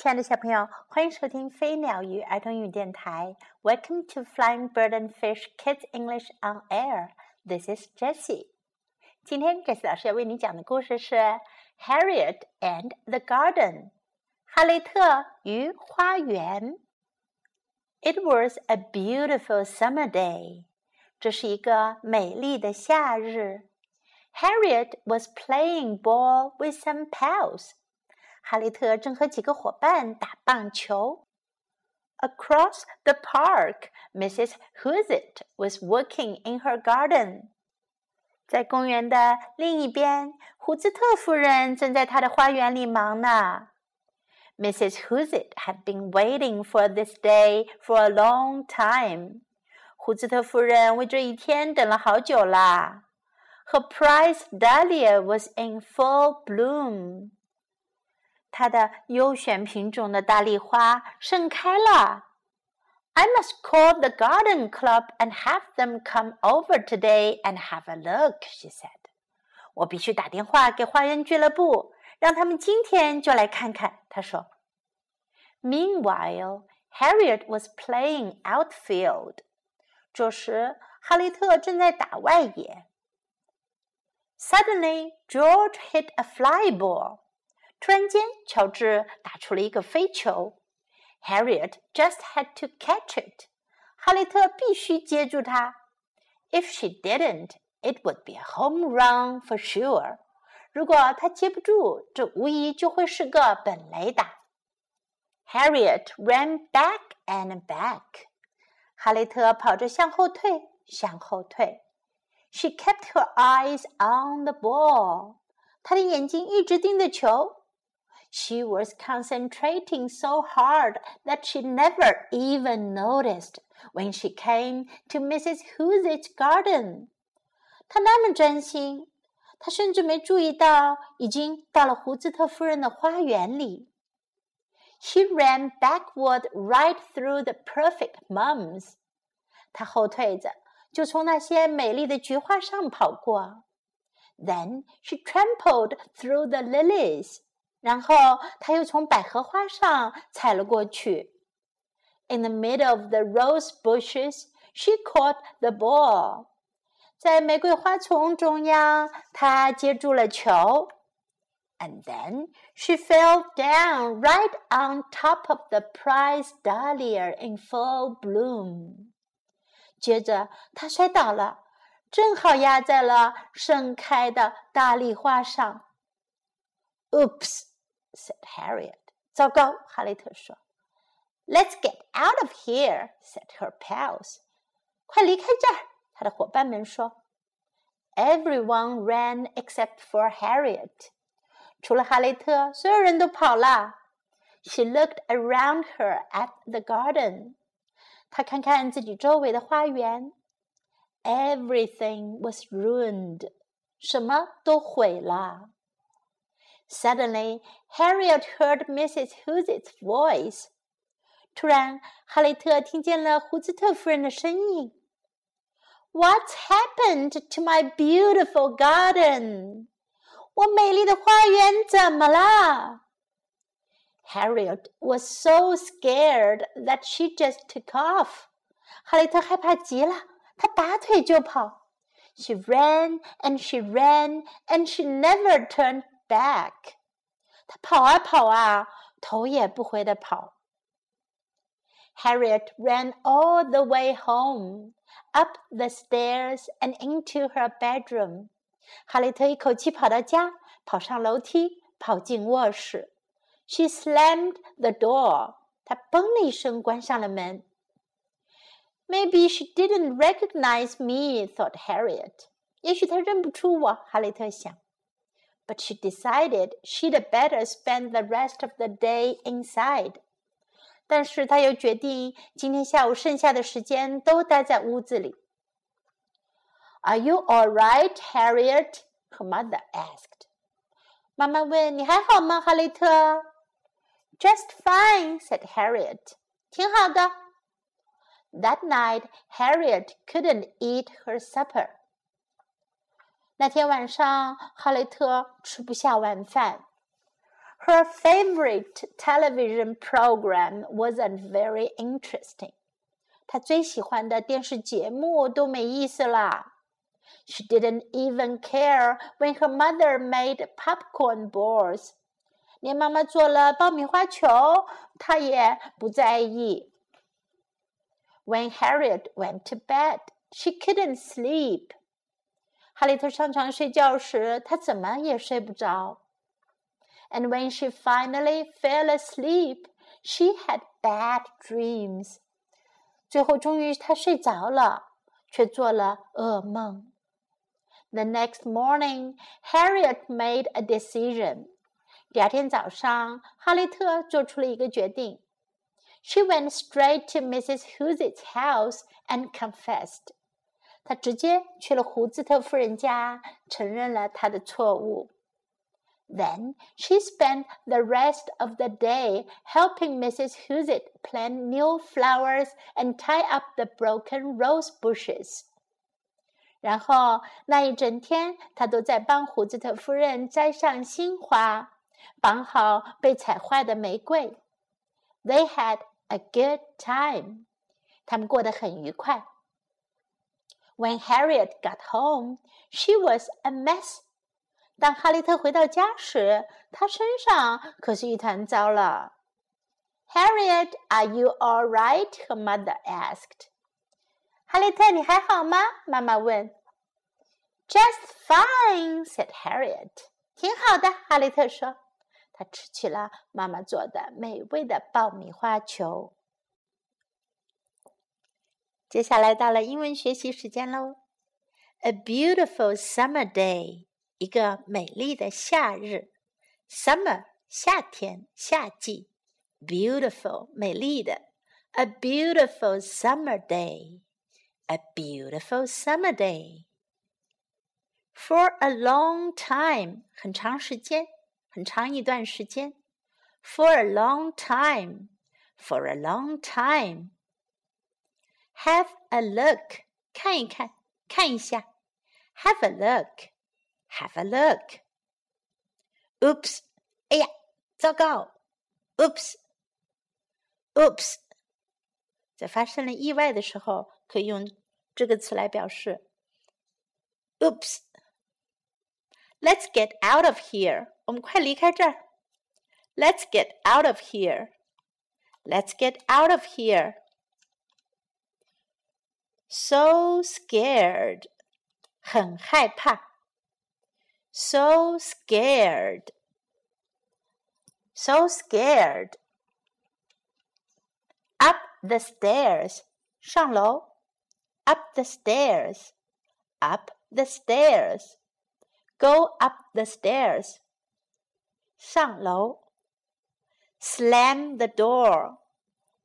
亲爱的小朋友，欢迎收听飞鸟鱼儿童语电台。Welcome to Flying Bird and Fish Kids English on Air. This is Jessie. 今天 Jessie 老师要为你讲的故事是《Harriet and the Garden》。哈雷特与花园。It was a beautiful summer day. 这是一个美丽的夏日。Harriet was playing ball with some pals. 哈利特正和几个伙伴打棒球。Across the park, Mrs. Hoozit was working in her garden. 在公园的另一边，胡兹特夫人正在她的花园里忙呢。Mrs. Hoozit had been waiting for this day for a long time. 胡兹特夫人为这一天等了好久啦。Her prize dahlia was in full bloom. 它的优选品种的大丽花盛开了。I must call the garden club and have them come over today and have a look, she said. 我必须打电话给花园俱乐部，让他们今天就来看看。她说。Meanwhile, Harriet was playing outfield. 这时，哈利特正在打外野。Suddenly, George hit a fly ball. 突然间，乔治打出了一个飞球，Harriet just had to catch it。哈利特必须接住它。If she didn't, it would be a home run for sure。如果她接不住，这无疑就会是个本垒打。Harriet ran back and back。哈利特跑着向后退，向后退。She kept her eyes on the ball。她的眼睛一直盯着球。 she was concentrating so hard that she never even noticed when she came to Mrs. Hoozit's garden. 她那么专心，她甚至没注意到已经到了胡兹特夫人的花园里。She ran backward right through the perfect mums. 她后退着，就从那些美丽的菊花上跑过。Then she trampled through the lilies. 然后他又从百合花上踩了过去。In the middle of the rose bushes, she caught the ball. 在玫瑰花丛中央，她接住了球。And then she fell down right on top of the prize dahlia in full bloom. 接着她摔倒了，正好压在了盛开的大丽花上。Oops! said Harriet. 糟糕，哈雷特说。Let's get out of here, said her pals. 快离开这儿，他的伙伴们说。Everyone ran except for Harriet. 除了哈雷特，所有人都跑了。She looked around her at the garden. 她看看自己周围的花园。Everything was ruined. 什么都毁了。 Suddenly, Harriet heard Mrs. Hoozit's voice. 突然，哈雷特听见了胡兹特夫人的声音。What's happened to my beautiful garden? 我美丽的花园怎么了？Harriet was so scared that she just took off. 哈雷特害怕极了，她拔腿就跑。She ran and she ran and she never turned back. 他跑啊跑啊，头也不回的跑。Harriet ran all the way home, up the stairs and into her bedroom. 哈利特一口气跑到家，跑上楼梯，跑进卧室。She slammed the door. 她嘣的一声关上了门。Maybe she didn't recognize me, thought Harriet. 也许她认不出我，哈利特想。 but she decided she'd better spend the rest of the day inside. 但是她又决定今天下午剩下的时间都待在屋子里。Are you all right, Harriet? Her mother asked. 妈妈问：“你还好吗，哈雷特？”Just fine, said Harriet. 挺好的。That night, Harriet couldn't eat her supper. 那天晚上，哈雷特吃不下晚饭。 Her favorite television program wasn't very interesting. 她最喜欢的电视节目都没意思啦。She didn't even care when her mother made popcorn balls. 连妈妈做了爆米花球，她也不在意。When Harriet went to bed, she couldn't sleep. 哈利特上床睡觉时，她怎么也睡不着。and when she finally fell asleep, she had bad dreams. 最后，终于她睡着了，却做了噩梦。The next morning, Harriet made a decision. 第二天早上，哈利特做出了一个决定。She went straight to Mrs. Hoose's house and confessed. 他直接去了胡兹特夫人家，承认了他的错误。Then she spent the rest of the day helping Mrs. Hoozit plant new flowers and tie up the broken rose bushes. 然后那一整天，她都在帮胡兹特夫人摘上新花，绑好被踩坏的玫瑰。They had a good time. 他们过得很愉快。When Harriet got home, she was a mess 当哈利特回到家时，他身上可是一团糟了。Harriet, are you all right? Her mother asked. 哈利特，你还好吗？妈妈问。Just fine, said Harriet. 挺好的，哈利特说。他吃起了妈妈做的美味的爆米花球。 接下来到了英文学习时间喽。A beautiful summer day. 一个美丽的夏日，summer 夏天夏季，beautiful 美丽的，a beautiful summer day，a beautiful summer day。For a long time 很长时间，很长一段时间。For a long time，for a long time。 Have a look 看一看，看一下。Have a look。have a look. Oops! 哎呀，糟糕！Oops! Oops! 在发生了意外的时候，可以用这个词来表示。Oops! Let's get out of here. 我们快离开这儿。Let's get out of here. Let's get out of here. So scared. 很害怕。so scared. So scared. Up the stairs. 上楼. Up the stairs. Up the stairs. Go up the stairs. 上楼. Slam the door.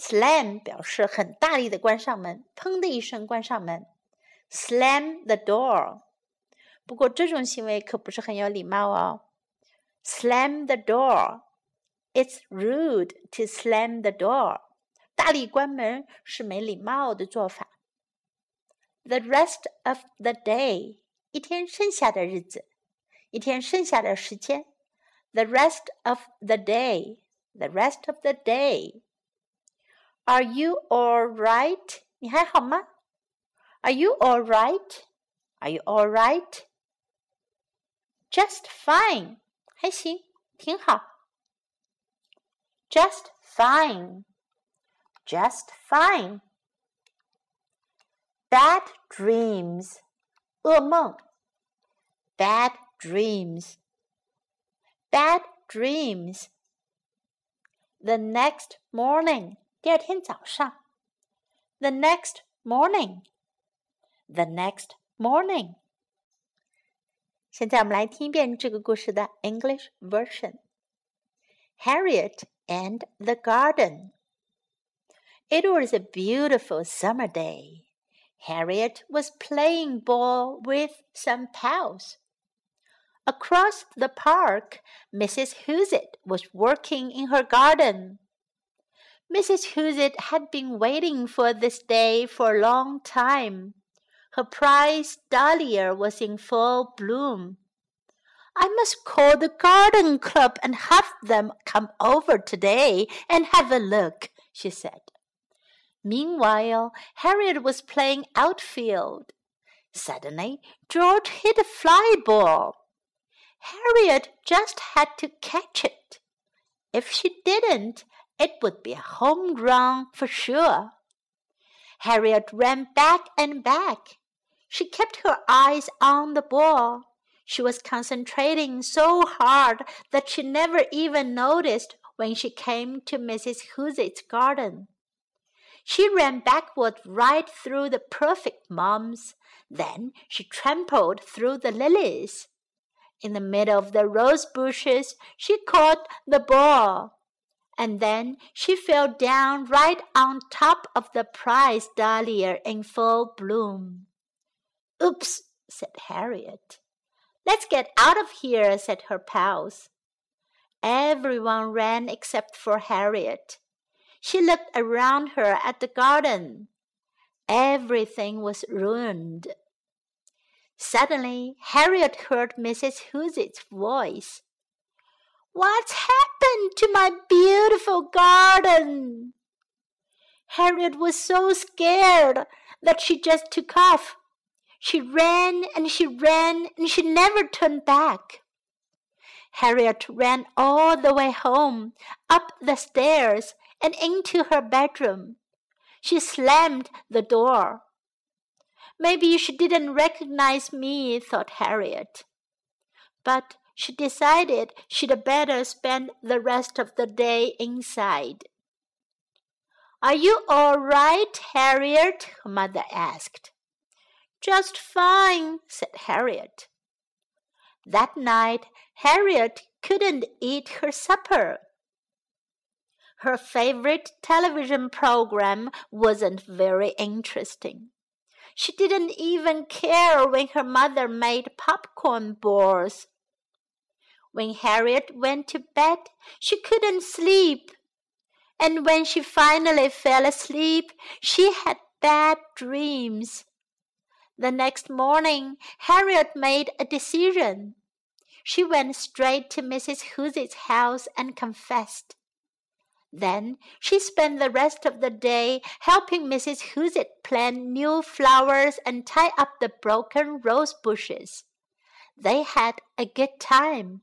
Slam 表示很大力的关上门，砰的一声关上门。Slam the door. 不过这种行为可不是很有礼貌哦。Slam the door. It's rude to slam the door. 大力关门是没礼貌的做法。The rest of the day. 一天剩下的日子，一天剩下的时间。The rest of the day. The rest of the day. Are you all right? 你还好吗？Are you all right? Are you all right? Just fine，还行，挺好。Just fine, just fine. Bad dreams，噩梦。Bad dreams, bad dreams. The next morning， 第二天早上，the next morning, the next morning。现在我们来听一遍这个故事的 English version。Harriet and the garden. It was a beautiful summer day. Harriet was playing ball with some pals. Across the park, Mrs. Hoozit was working in her garden. Mrs. Hoozit had been waiting for this day for a long time. Her prize dahlia was in full bloom. I must call the garden club and have them come over today and have a look, she said. Meanwhile, Harriet was playing outfield. Suddenly, George hit a fly ball. Harriet just had to catch it. If she didn't, it would be a home run for sure. Harriet ran back and back. She kept her eyes on the ball. She was concentrating so hard that she never even noticed when she came to Mrs. Hoozit's garden. She ran backward right through the perfect mums. Then she trampled through the lilies. In the middle of the rose bushes, she caught the ball. And then she fell down right on top of the prize dahlia in full bloom. Oops, said Harriet. Let's get out of here, said her pals. Everyone ran except for Harriet. She looked around her at the garden. Everything was ruined. Suddenly, Harriet heard Mrs. Hoozit's voice. What's happened to my beautiful garden? Harriet was so scared that she just took off. She ran and she ran and she never turned back. Harriet ran all the way home, up the stairs, and into her bedroom. She slammed the door. Maybe she didn't recognize me, thought Harriet. But she decided she'd better spend the rest of the day inside. Are you all right, Harriet? her mother asked. Just fine, said Harriet. That night, Harriet couldn't eat her supper. Her favorite television program wasn't very interesting. She didn't even care when her mother made popcorn balls. When Harriet went to bed, she couldn't sleep. And when she finally fell asleep, she had bad dreams. The next morning, Harriet made a decision. She went straight to Mrs. Hoozit's house and confessed. Then she spent the rest of the day helping Mrs. Hoozit plant new flowers and tie up the broken rose bushes. They had a good time.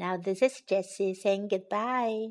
Now this is Jessie saying goodbye.